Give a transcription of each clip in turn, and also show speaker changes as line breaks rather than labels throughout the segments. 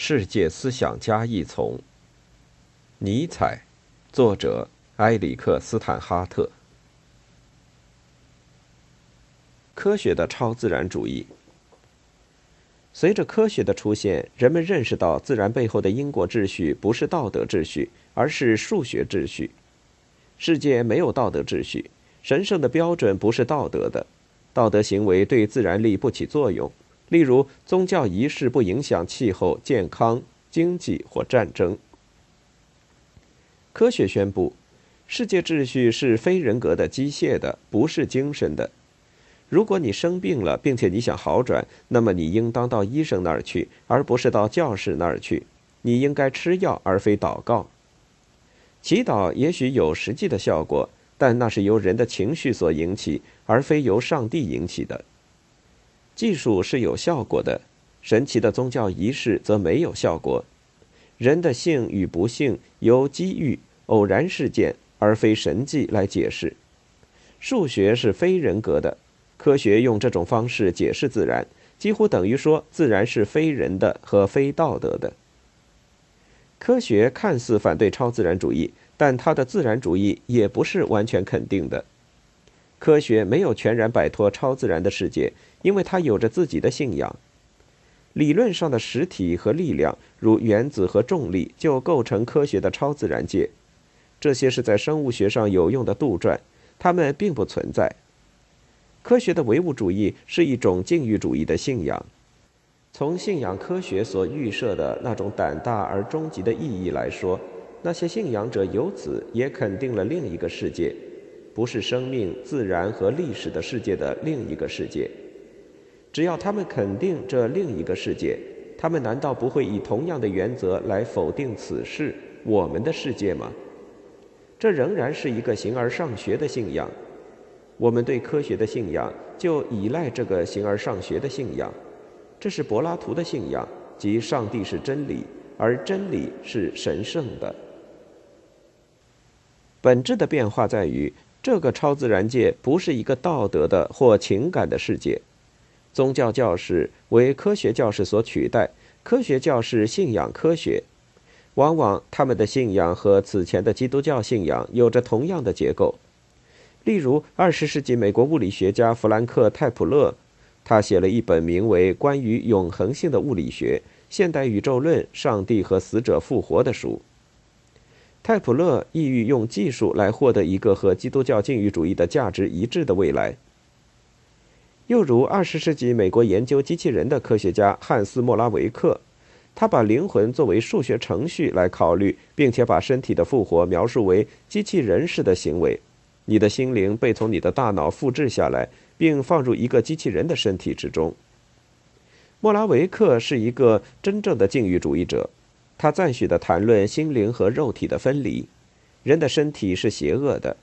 世界思想家一丛。尼采，作者埃里克斯坦哈特。科学的超自然主义。随着科学的出现，人们认识到自然背后的因果秩序不是道德秩序，而是数学秩序。世界没有道德秩序，神圣的标准不是道德的，道德行为对自然力不起作用。例如，宗教仪式不影响气候、健康、经济或战争。科学宣布，世界秩序是非人格的、机械的，不是精神的。如果你生病了，并且你想好转，那么你应当到医生那儿去，而不是到教室那儿去。你应该吃药，而非祷告。祈祷也许有实际的效果，但那是由人的情绪所引起，而非由上帝引起的。技术是有效果的，神奇的宗教仪式则没有效果。人的幸与不幸由机遇、偶然事件而非神迹来解释。数学是非人格的，科学用这种方式解释自然，几乎等于说自然是非人的和非道德的。科学看似反对超自然主义，但它的自然主义也不是完全肯定的。科学没有全然摆脱超自然的世界。因为它有着自己的信仰，理论上的实体和力量，如原子和重力，就构成科学的超自然界。这些是在生物学上有用的杜撰，它们并不存在。科学的唯物主义是一种禁欲主义的信仰。从信仰科学所预设的那种胆大而终极的意义来说，那些信仰者由此也肯定了另一个世界，不是生命、自然和历史的世界的另一个世界。只要他们肯定这另一个世界，他们难道不会以同样的原则来否定此事我们的世界吗？这仍然是一个形而上学的信仰。我们对科学的信仰就依赖这个形而上学的信仰。这是柏拉图的信仰，即上帝是真理，而真理是神圣的。本质的变化在于，这个超自然界不是一个道德的或情感的世界。宗教教士为科学教士所取代，科学教士信仰科学，往往他们的信仰和此前的基督教信仰有着同样的结构。例如，二十世纪美国物理学家弗兰克·泰普勒，他写了一本名为《关于永恒性的物理学：现代宇宙论、上帝和死者复活》的书。泰普勒意欲用技术来获得一个和基督教禁欲主义的价值一致的未来。又如二十世纪美国研究机器人的科学家汉斯·莫拉维克，他把灵魂作为数学程序来考虑，并且把身体的复活描述为机器人式的行为。你的心灵被从你的大脑复制下来，并放入一个机器人的身体之中。莫拉维克是一个真正的禁欲主义者，他赞许的谈论心灵和肉体的分离，人的身体是邪恶的。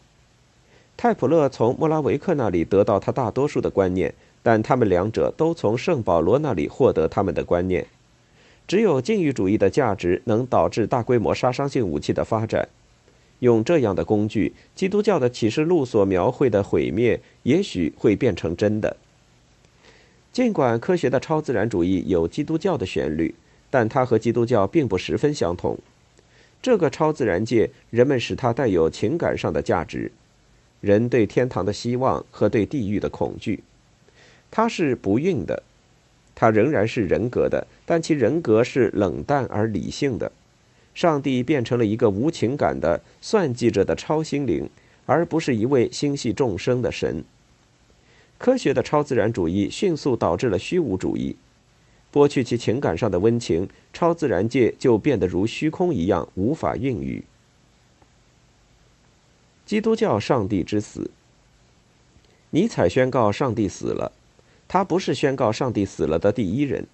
泰普勒从莫拉维克那里得到他大多数的观念，但他们两者都从圣保罗那里获得他们的观念。只有禁欲主义的价值能导致大规模杀伤性武器的发展。用这样的工具，基督教的启示录所描绘的毁灭也许会变成真的。尽管科学的超自然主义有基督教的旋律，但它和基督教并不十分相同。这个超自然界，人们使它带有情感上的价值。人对天堂的希望和对地狱的恐惧，它是不孕的，它仍然是人格的，但其人格是冷淡而理性的。上帝变成了一个无情感的算计着的超心灵，而不是一位心系众生的神。科学的超自然主义迅速导致了虚无主义，剥去其情感上的温情，超自然界就变得如虚空一样无法孕育。基督教上帝之死。尼采宣告上帝死了，他不是宣告上帝死了的第一人。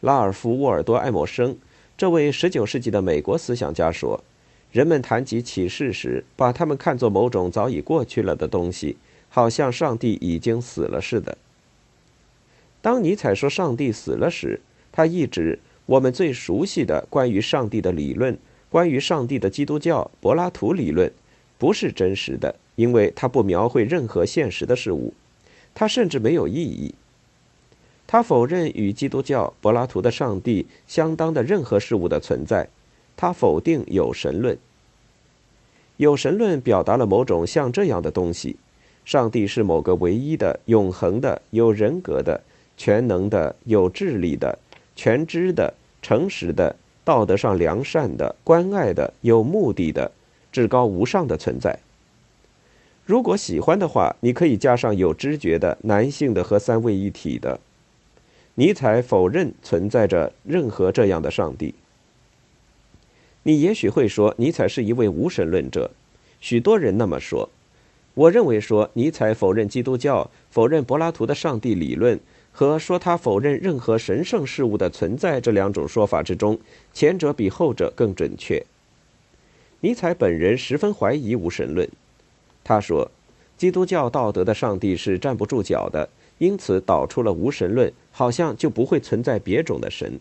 拉尔夫·沃尔多·爱默生，这位19世纪的美国思想家说：“人们谈及启示时，把他们看作某种早已过去了的东西，好像上帝已经死了似的。”当尼采说上帝死了时，他一直我们最熟悉的关于上帝的理论，关于上帝的基督教柏拉图理论。不是真实的，因为它不描绘任何现实的事物，它甚至没有意义。他否认与基督教柏拉图的上帝相当的任何事物的存在，他否定有神论。有神论表达了某种像这样的东西：上帝是某个唯一的、永恒的、有人格的、全能的、有智力的、全知的、诚实的、道德上良善的、关爱的、有目的的、至高无上的存在。如果喜欢的话，你可以加上有知觉的、男性的和三位一体的。尼采否认存在着任何这样的上帝。你也许会说，尼采是一位无神论者，许多人那么说。我认为说，尼采否认基督教、否认柏拉图的上帝理论和说他否认任何神圣事物的存在这两种说法之中，前者比后者更准确。尼采本人十分怀疑无神论，他说，基督教道德的上帝是站不住脚的，因此导出了无神论，好像就不会存在别种的神。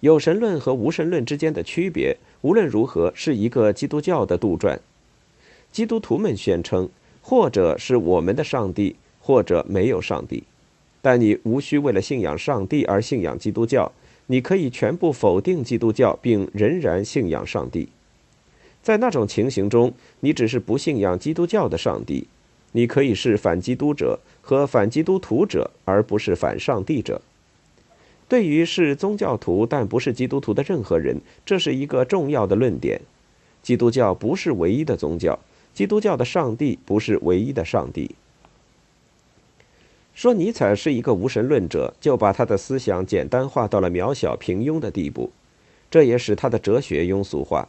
有神论和无神论之间的区别，无论如何是一个基督教的杜撰。基督徒们宣称，或者是我们的上帝，或者没有上帝。但你无需为了信仰上帝而信仰基督教，你可以全部否定基督教，并仍然信仰上帝。在那种情形中，你只是不信仰基督教的上帝。你可以是反基督者和反基督徒者，而不是反上帝者。对于是宗教徒但不是基督徒的任何人，这是一个重要的论点。基督教不是唯一的宗教，基督教的上帝不是唯一的上帝。说尼采是一个无神论者，就把他的思想简单化到了渺小平庸的地步，这也使他的哲学庸俗化。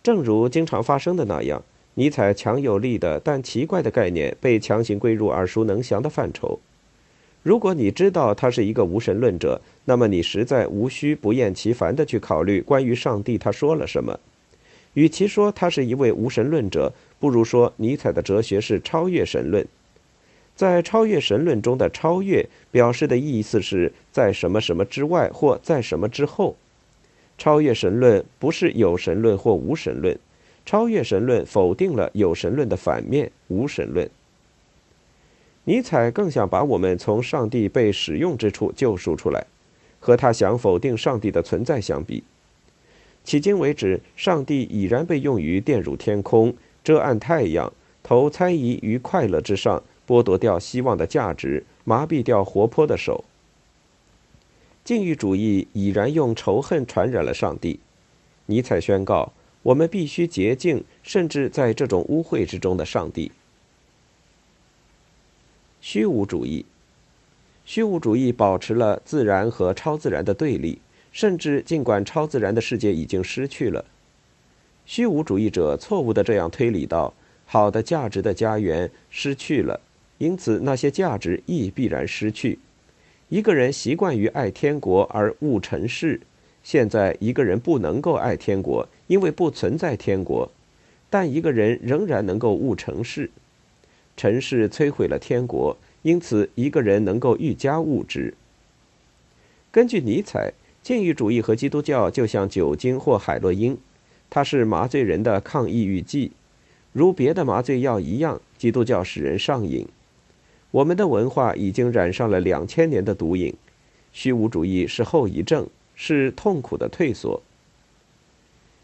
正如经常发生的那样，尼采强有力的但奇怪的概念被强行归入耳熟能详的范畴。如果你知道他是一个无神论者，那么你实在无需不厌其烦地去考虑关于上帝他说了什么。与其说他是一位无神论者，不如说尼采的哲学是超越神论。在超越神论中的“超越”表示的意思是在什么什么之外或在什么之后。超越神论不是有神论或无神论，超越神论否定了有神论的反面——无神论。尼采更想把我们从上帝被使用之处救赎出来，和他想否定上帝的存在相比。迄今为止，上帝已然被用于电入天空、遮暗太阳、投猜疑于快乐之上、剥夺掉希望的价值、麻痹掉活泼的手。禁欲主义已然用仇恨传染了上帝。尼采宣告：我们必须洁净，甚至在这种污秽之中的上帝。虚无主义，虚无主义保持了自然和超自然的对立，甚至尽管超自然的世界已经失去了，虚无主义者错误的这样推理道：好的价值的家园失去了，因此那些价值亦必然失去。一个人习惯于爱天国而恶尘世，现在一个人不能够爱天国，因为不存在天国，但一个人仍然能够恶尘世。尘世摧毁了天国，因此一个人能够愈加物质。根据尼采，禁欲主义和基督教就像酒精或海洛因，它是麻醉人的抗抑郁剂，如别的麻醉药一样。基督教使人上瘾。我们的文化已经染上了两千年的毒瘾。虚无主义是后遗症，是痛苦的退缩。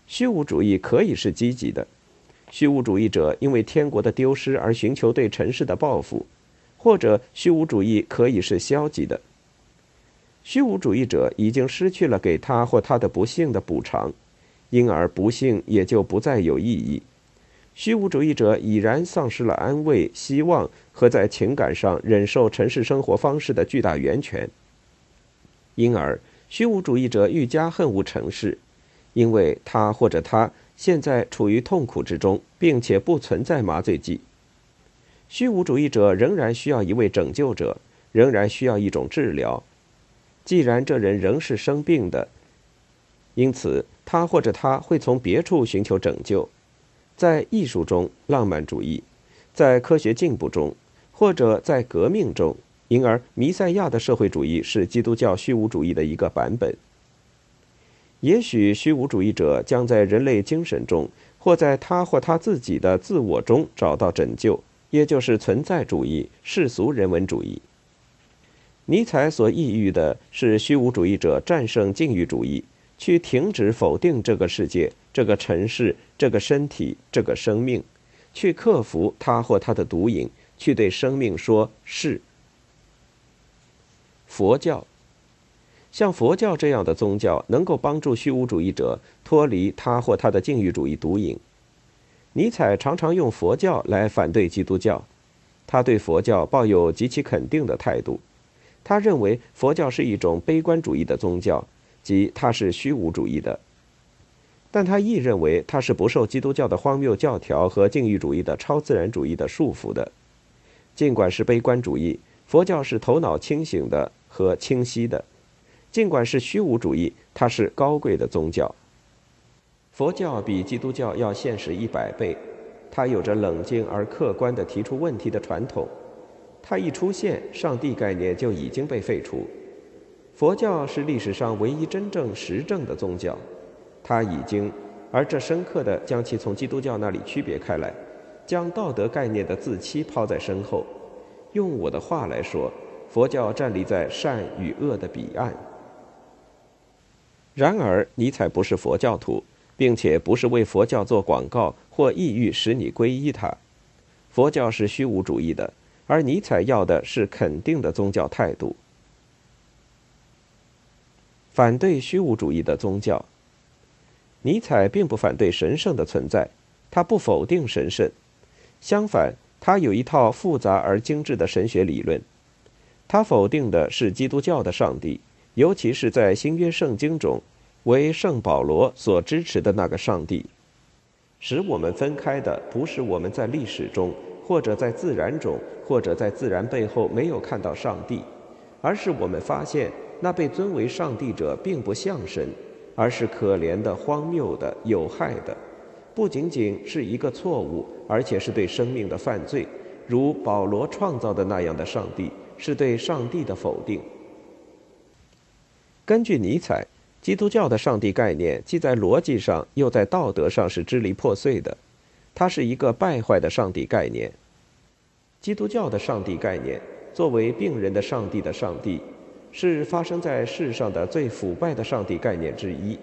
虚无主义可以是积极的。虚无主义者因为天国的丢失而寻求对尘世的报复，或者虚无主义可以是消极的。虚无主义者已经失去了给他或他的不幸的补偿，因而不幸也就不再有意义。虚无主义者已然丧失了安慰、希望和在情感上忍受尘世生活方式的巨大源泉，因而虚无主义者愈加恨恶尘世，因为他或者他。现在处于痛苦之中，并且不存在麻醉剂。虚无主义者仍然需要一位拯救者，仍然需要一种治疗。既然这人仍是生病的，因此他或者他会从别处寻求拯救，在艺术中浪漫主义，在科学进步中，或者在革命中。因而，弥赛亚的社会主义是基督教虚无主义的一个版本。也许虚无主义者将在人类精神中，或在他或他自己的自我中找到拯救，也就是存在主义、世俗人文主义。尼采所抑郁的是虚无主义者战胜禁欲主义，去停止否定这个世界、这个尘世、这个身体、这个生命，去克服他或他的毒瘾，去对生命说是。佛教，像佛教这样的宗教，能够帮助虚无主义者脱离他或他的禁欲主义毒瘾。尼采常常用佛教来反对基督教，他对佛教抱有极其肯定的态度。他认为佛教是一种悲观主义的宗教，即它是虚无主义的。但他亦认为它是不受基督教的荒谬教条和禁欲主义的超自然主义的束缚的。尽管是悲观主义，佛教是头脑清醒的和清晰的；尽管是虚无主义，它是高贵的宗教。佛教比基督教要现实一百倍，它有着冷静而客观地提出问题的传统。它一出现，上帝概念就已经被废除。佛教是历史上唯一真正实证的宗教，它已经，而这深刻的将其从基督教那里区别开来，将道德概念的自欺抛在身后。用我的话来说，佛教站立在善与恶的彼岸。然而，尼采不是佛教徒。并且不是为佛教做广告或意欲使你皈依它。佛教是虚无主义的，而尼采要的是肯定的宗教态度。反对虚无主义的宗教。尼采并不反对神圣的存在，他不否定神圣，相反，他有一套复杂而精致的神学理论。他否定的是基督教的上帝，尤其是在新约圣经中。为圣保罗所支持的那个上帝，使我们分开的不是我们在历史中，或者在自然中，或者在自然背后没有看到上帝，而是我们发现那被尊为上帝者并不像神，而是可怜的、荒谬的、有害的，不仅仅是一个错误，而且是对生命的犯罪，如保罗创造的那样的上帝，是对上帝的否定。根据尼采。基督教的上帝概念既在逻辑上又在道德上是支离破碎的，它是一个败坏的上帝概念。基督教的上帝概念作为病人的上帝的上帝，是发生在世上的最腐败的上帝概念之一，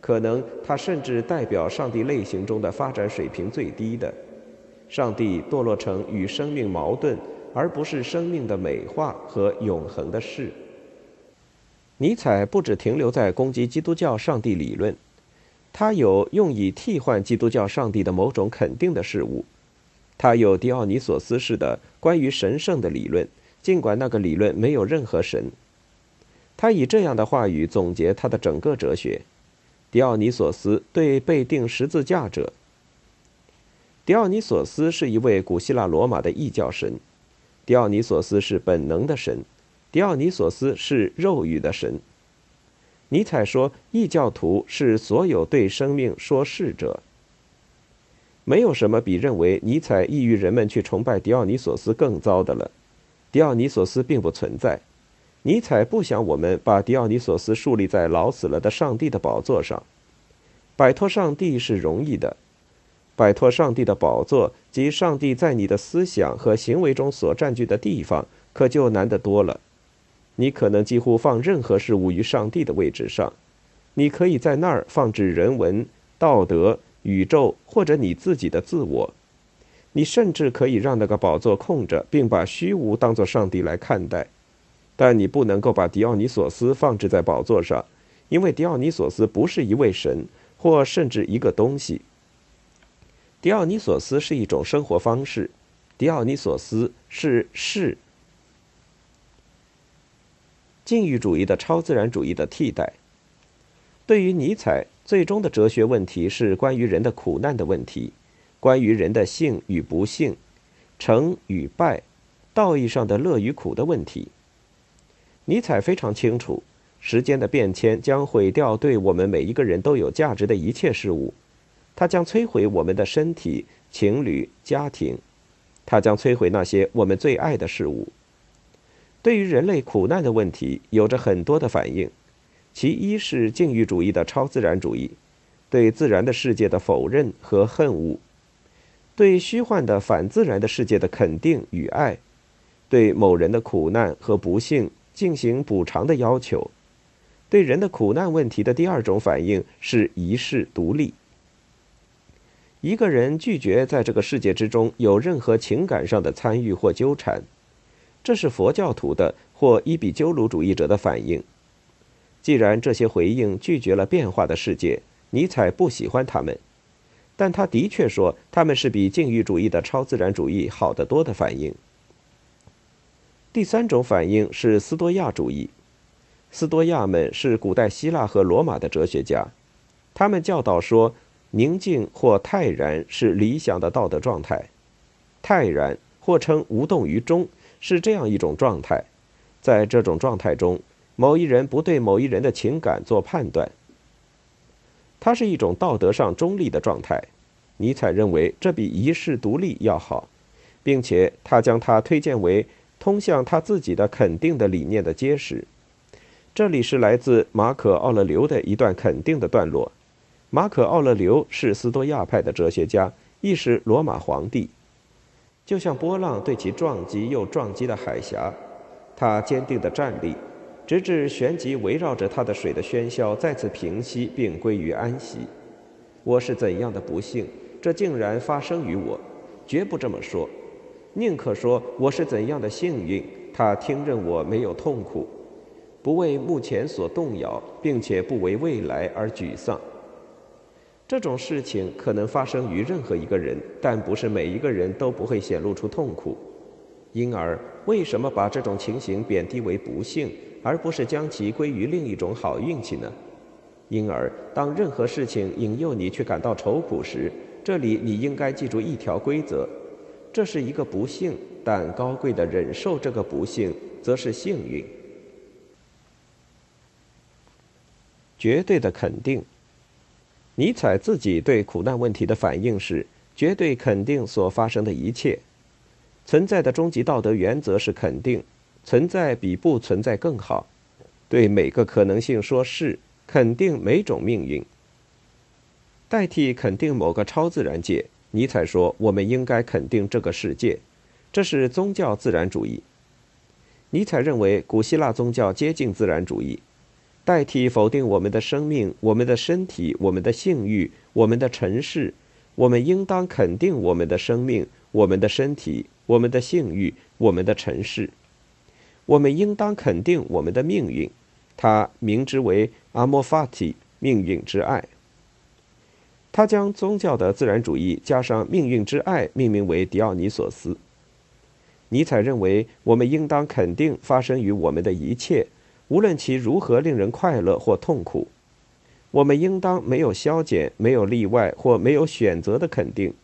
可能它甚至代表上帝类型中的发展水平最低的。上帝堕落成与生命矛盾，而不是生命的美化和永恒的事。尼采不只停留在攻击基督教上帝理论，他有用以替换基督教上帝的某种肯定的事物，他有狄奥尼索斯式的关于神圣的理论，尽管那个理论没有任何神。他以这样的话语总结他的整个哲学：狄奥尼索斯对被钉十字架者。狄奥尼索斯是一位古希腊罗马的异教神，狄奥尼索斯是本能的神。狄奥尼索斯是肉欲的神。尼采说，异教徒是所有对生命说是者。没有什么比认为尼采抑郁人们去崇拜狄奥尼索斯更糟的了。狄奥尼索斯并不存在。尼采不想我们把狄奥尼索斯树立在老死了的上帝的宝座上。摆脱上帝是容易的，摆脱上帝的宝座及上帝在你的思想和行为中所占据的地方，可就难得多了。你可能几乎放任何事物于上帝的位置上，你可以在那儿放置人文、道德、宇宙或者你自己的自我。你甚至可以让那个宝座空着，并把虚无当作上帝来看待。但你不能够把狄奥尼索斯放置在宝座上，因为狄奥尼索斯不是一位神，或甚至一个东西。狄奥尼索斯是一种生活方式，狄奥尼索斯是是。禁欲主义的超自然主义的替代。对于尼采，最终的哲学问题是关于人的苦难的问题，关于人的幸与不幸、成与败、道义上的乐与苦的问题。尼采非常清楚，时间的变迁将毁掉对我们每一个人都有价值的一切事物，它将摧毁我们的身体、情侣、家庭，它将摧毁那些我们最爱的事物。对于人类苦难的问题，有着很多的反应。其一是禁欲主义的超自然主义，对自然的世界的否认和恨恶，对虚幻的反自然的世界的肯定与爱，对某人的苦难和不幸进行补偿的要求。对人的苦难问题的第二种反应是一世独立。一个人拒绝在这个世界之中有任何情感上的参与或纠缠，这是佛教徒的或伊比鸠鲁主义者的反应。既然这些回应拒绝了变化的世界，尼采不喜欢他们，但他的确说他们是比禁欲主义的超自然主义好得多的反应。第三种反应是斯多亚主义。斯多亚们是古代希腊和罗马的哲学家，他们教导说。宁静或泰然是理想的道德状态，泰然或称无动于衷是这样一种状态，在这种状态中，某一人不对某一人的情感做判断，它是一种道德上中立的状态。尼采认为这比一世独立要好，并且他将它推荐为通向他自己的肯定的理念的揭示。这里是来自马可·奥勒留的一段肯定的段落。马可·奥勒留是斯多亚派的哲学家，亦是罗马皇帝。就像波浪对其撞击又撞击的海峡，他坚定地站立，直至旋即围绕着他的水的喧嚣再次平息并归于安息。我是怎样的不幸，这竟然发生于我？绝不这么说，宁可说我是怎样的幸运，他听任我没有痛苦，不为目前所动摇，并且不为未来而沮丧。这种事情可能发生于任何一个人，但不是每一个人都不会显露出痛苦。因而，为什么把这种情形贬低为不幸，而不是将其归于另一种好运气呢？因而，当任何事情引诱你去感到愁苦时，这里你应该记住一条规则：这是一个不幸，但高贵的忍受这个不幸，则是幸运。绝对的肯定。尼采自己对苦难问题的反应是绝对肯定所发生的一切，存在的终极道德原则是肯定，存在比不存在更好。对每个可能性说是，肯定每种命运。代替肯定某个超自然界，尼采说我们应该肯定这个世界，这是宗教自然主义。尼采认为古希腊宗教接近自然主义。代替否定我们的生命、我们的身体、我们的性欲、我们的尘世，我们应当肯定我们的生命、我们的身体、我们的性欲、我们的尘世。我们应当肯定我们的命运，他名之为阿莫法提，命运之爱。他将宗教的自然主义加上命运之爱命名为狄奥尼索斯。尼采认为，我们应当肯定发生于我们的一切。无论其如何令人快乐或痛苦，我们应当没有消减、没有例外或没有选择的肯定。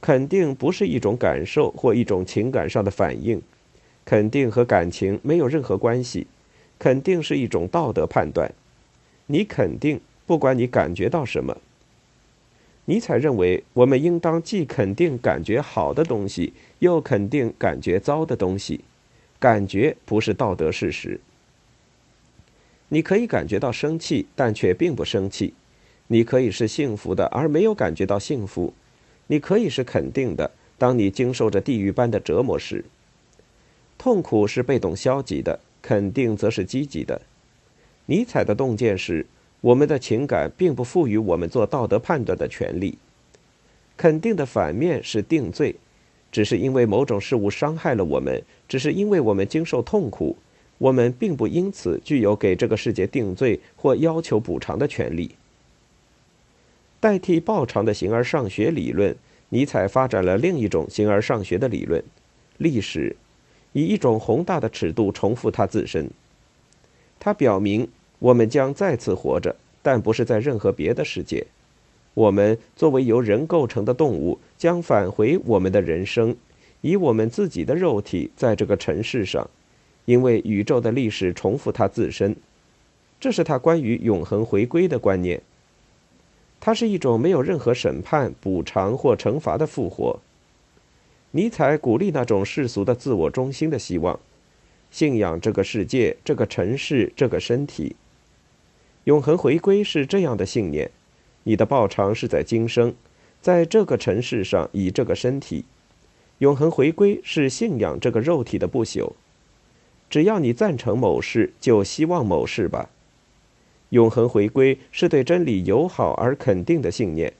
肯定不是一种感受或一种情感上的反应，肯定和感情没有任何关系。肯定是一种道德判断。你肯定，不管你感觉到什么。尼采认为，我们应当既肯定感觉好的东西，又肯定感觉糟的东西。感觉不是道德事实。你可以感觉到生气，但却并不生气；你可以是幸福的，而没有感觉到幸福；你可以是肯定的，当你经受着地狱般的折磨时。痛苦是被动消极的，肯定则是积极的。尼采的洞见是：我们的情感并不赋予我们做道德判断的权利。肯定的反面是定罪，只是因为某种事物伤害了我们，只是因为我们经受痛苦。我们并不因此具有给这个世界定罪或要求补偿的权利。代替报偿的形而上学理论，尼采发展了另一种形而上学的理论——历史，以一种宏大的尺度重复它自身。它表明，我们将再次活着，但不是在任何别的世界。我们作为由人构成的动物，将返回我们的人生，以我们自己的肉体在这个尘世上。因为宇宙的历史重复它自身，这是他关于永恒回归的观念。它是一种没有任何审判、补偿或惩罚的复活。尼采鼓励那种世俗的自我中心的希望，信仰这个世界、这个城市、这个身体。永恒回归是这样的信念：你的报偿是在今生，在这个尘世上以这个身体。永恒回归是信仰这个肉体的不朽。只要你赞成某事，就希望某事吧。永恒回归是对真理友好而肯定的信念，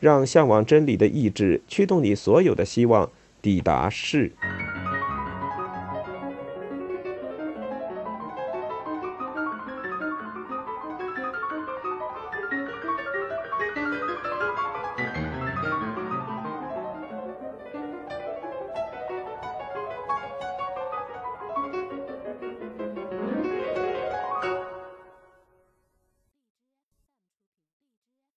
让向往真理的意志驱动你所有的希望抵达是。